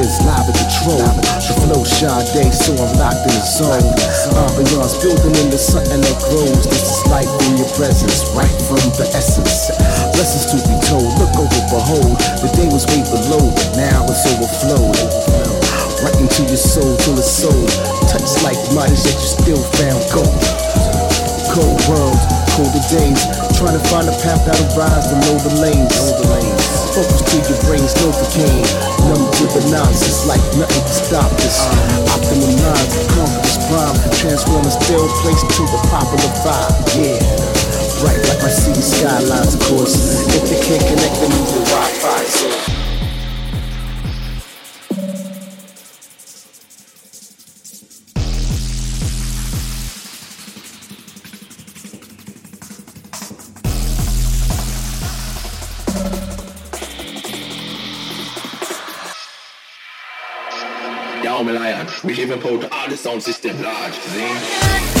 is live and control. The flow day, so I'm locked in the zone. Ambiance building into something that grows. This is life in your presence, right from the essence. Lessons to be told, look over, behold. The day was way below, but now it's overflowed right into your soul till it's sold. Touch like minds that you still found gold. Cold world, colder days. Trying to find a path that'll rise and know the lanes. Focus to your brains, no cocaine. Numb to the nonsense, like nothing can stop this. Optimum minds, conquer prime. Transform a still place to the popular vibe. Yeah. Bright like my city skylines, of course. If they can't connect, then use the Wi-Fi. So. Even pulled the sound system large, see?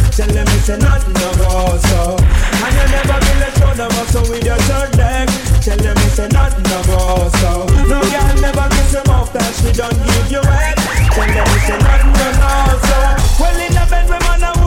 Tell them, me say nothing no go so. And you never be let down the bus with your third leg. Tell them, me say nothing no go so. No girl never kiss your mouth that she don't give you head. Them, me say nothing no go so. Well in the bed we man a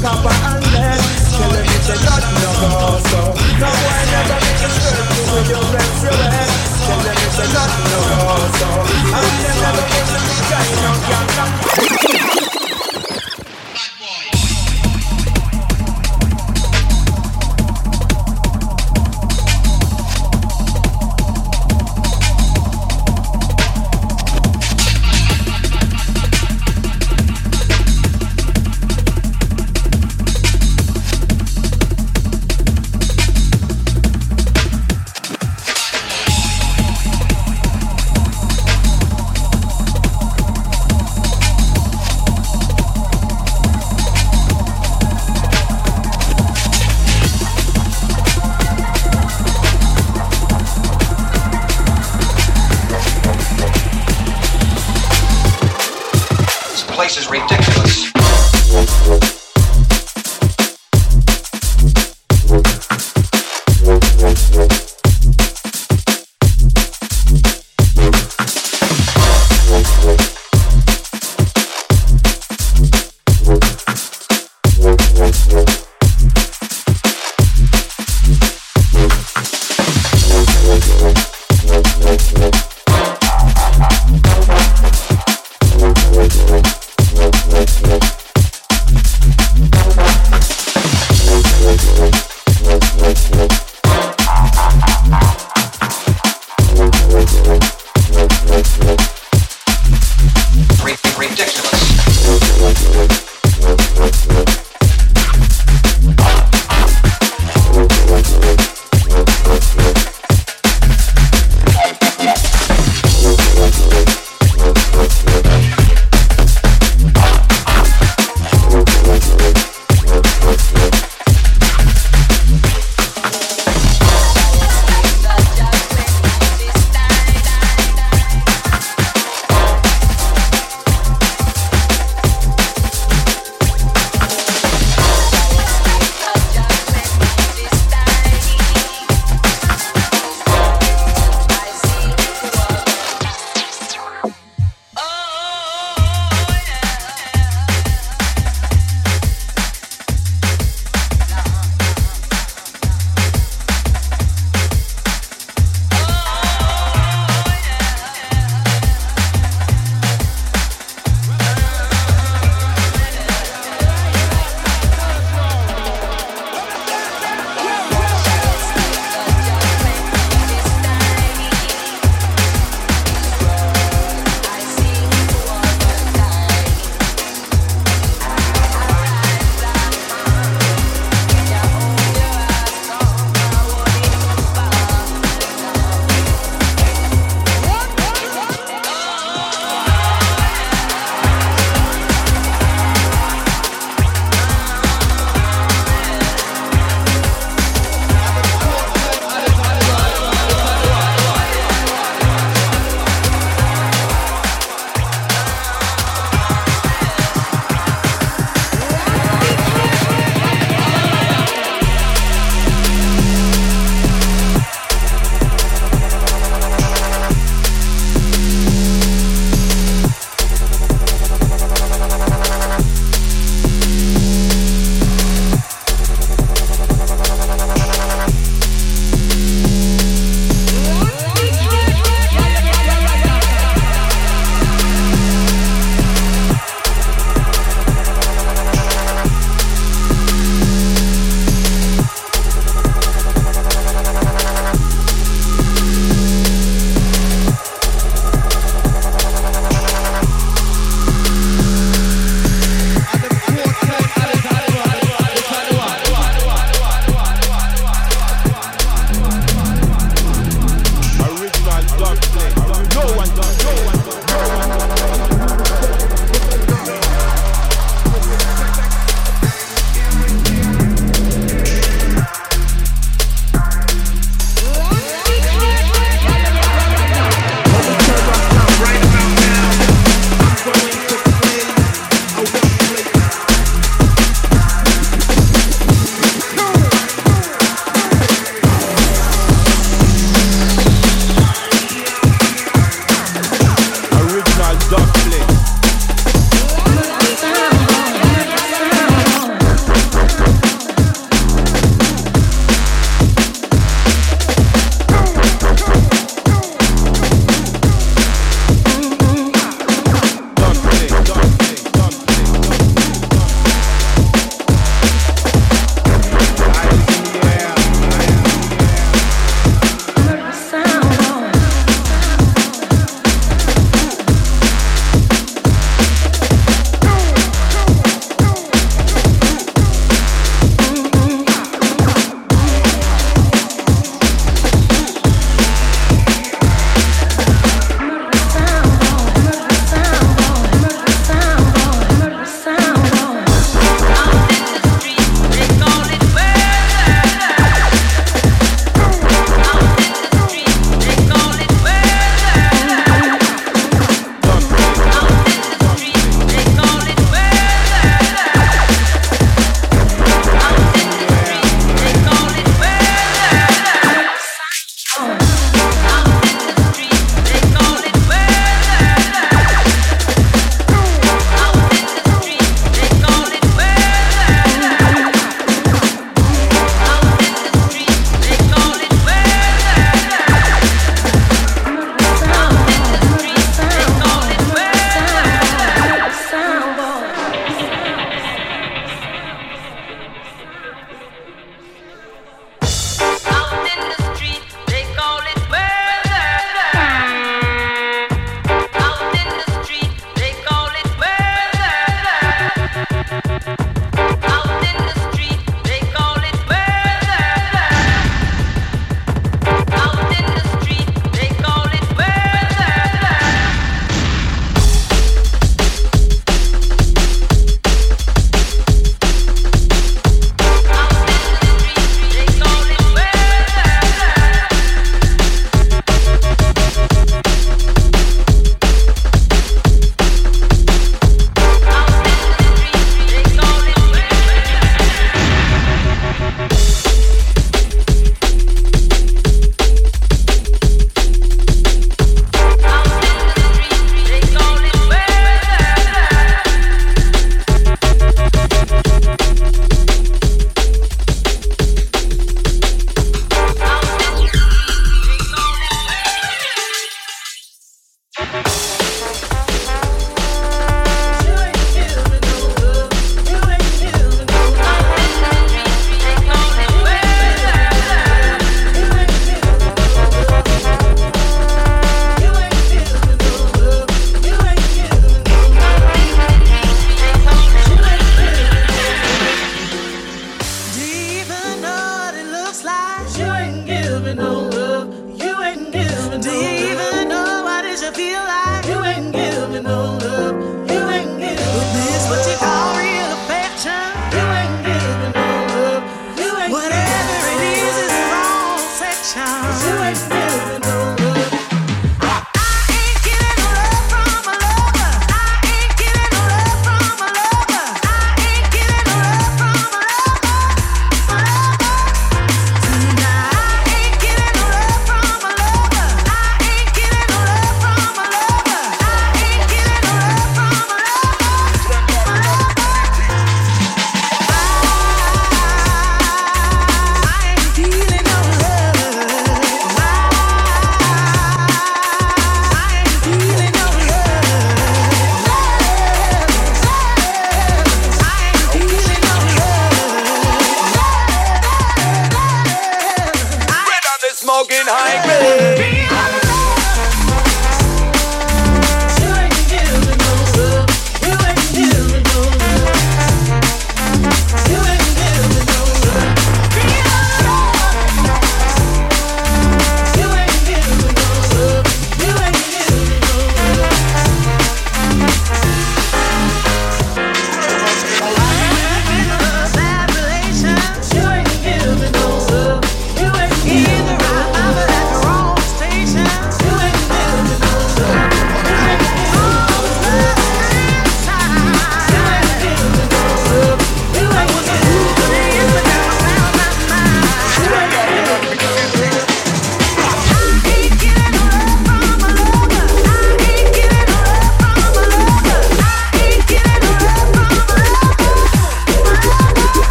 copper and lead Tell them it's a nut no go so No boy never make a skirt with your friends you. wear Tell them it's a nut no go so I'm never gonna be kind of young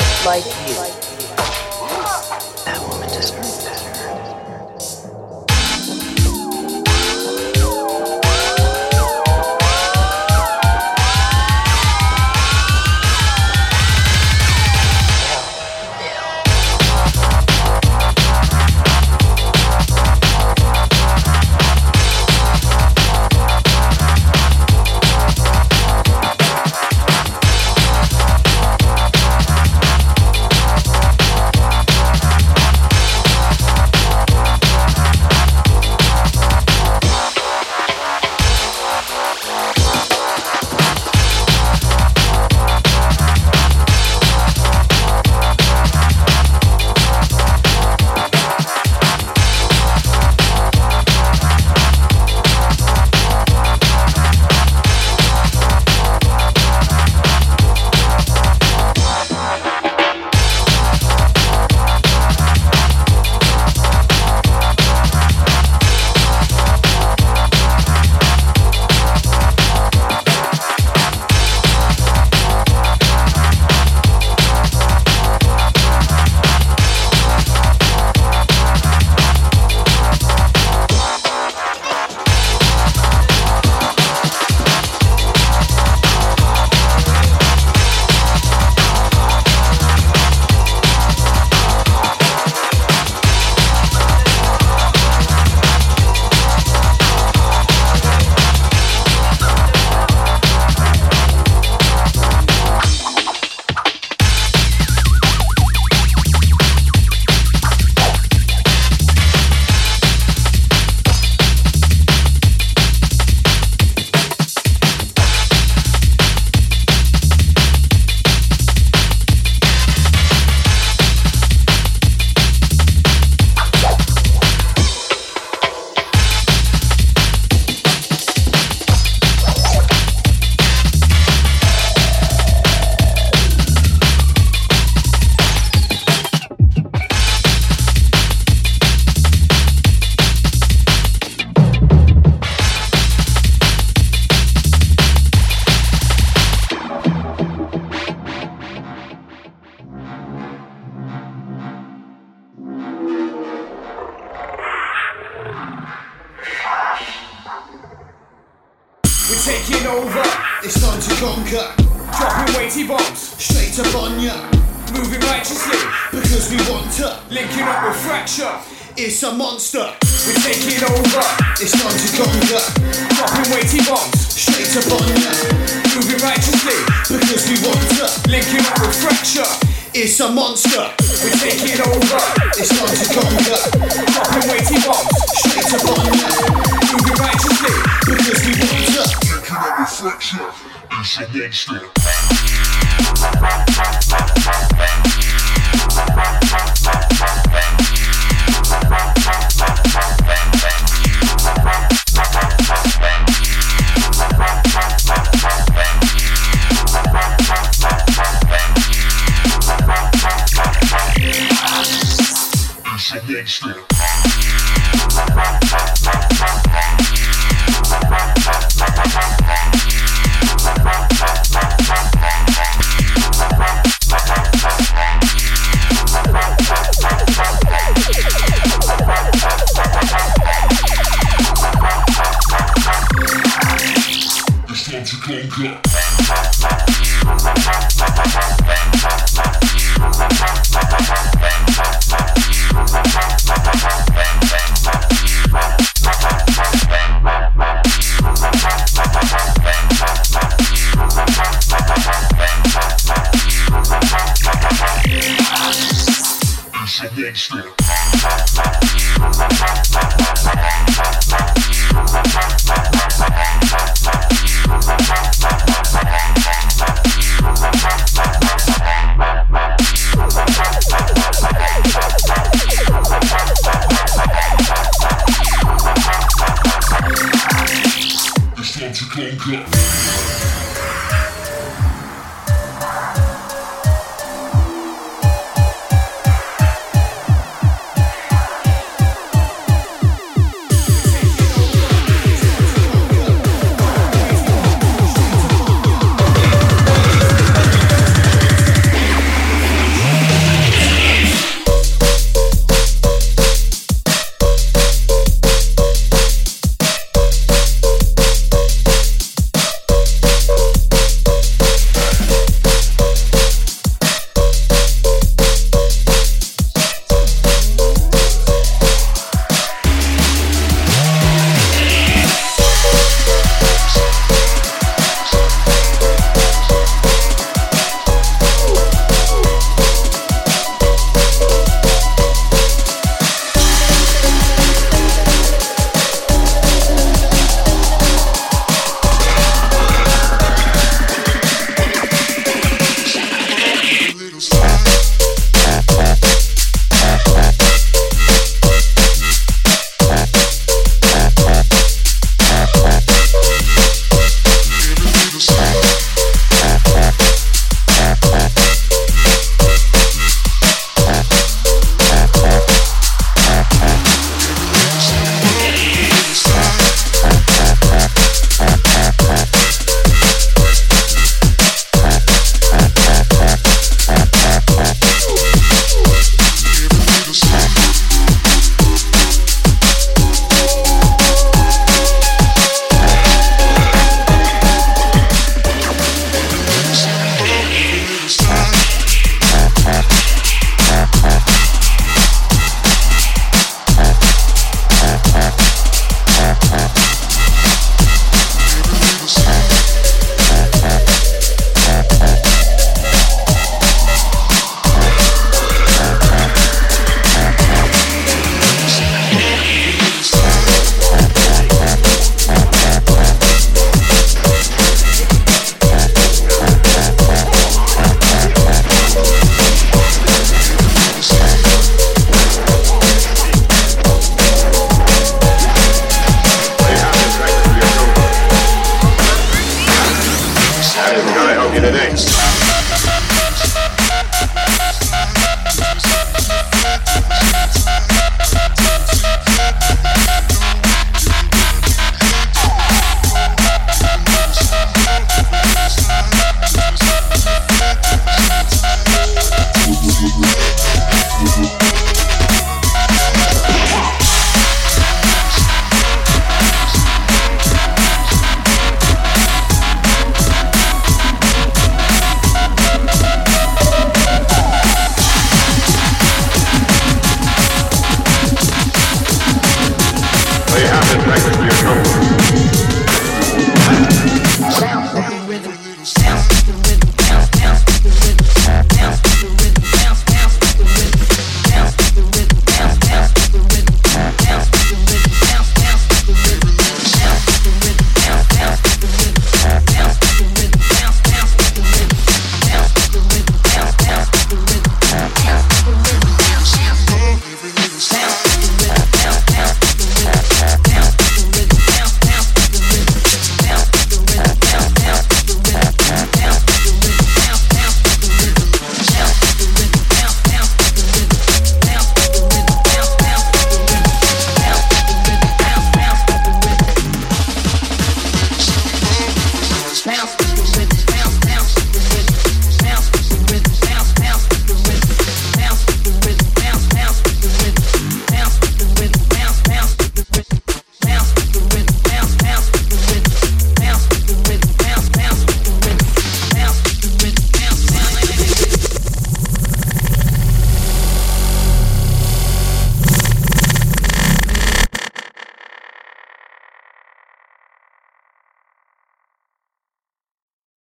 shit like you.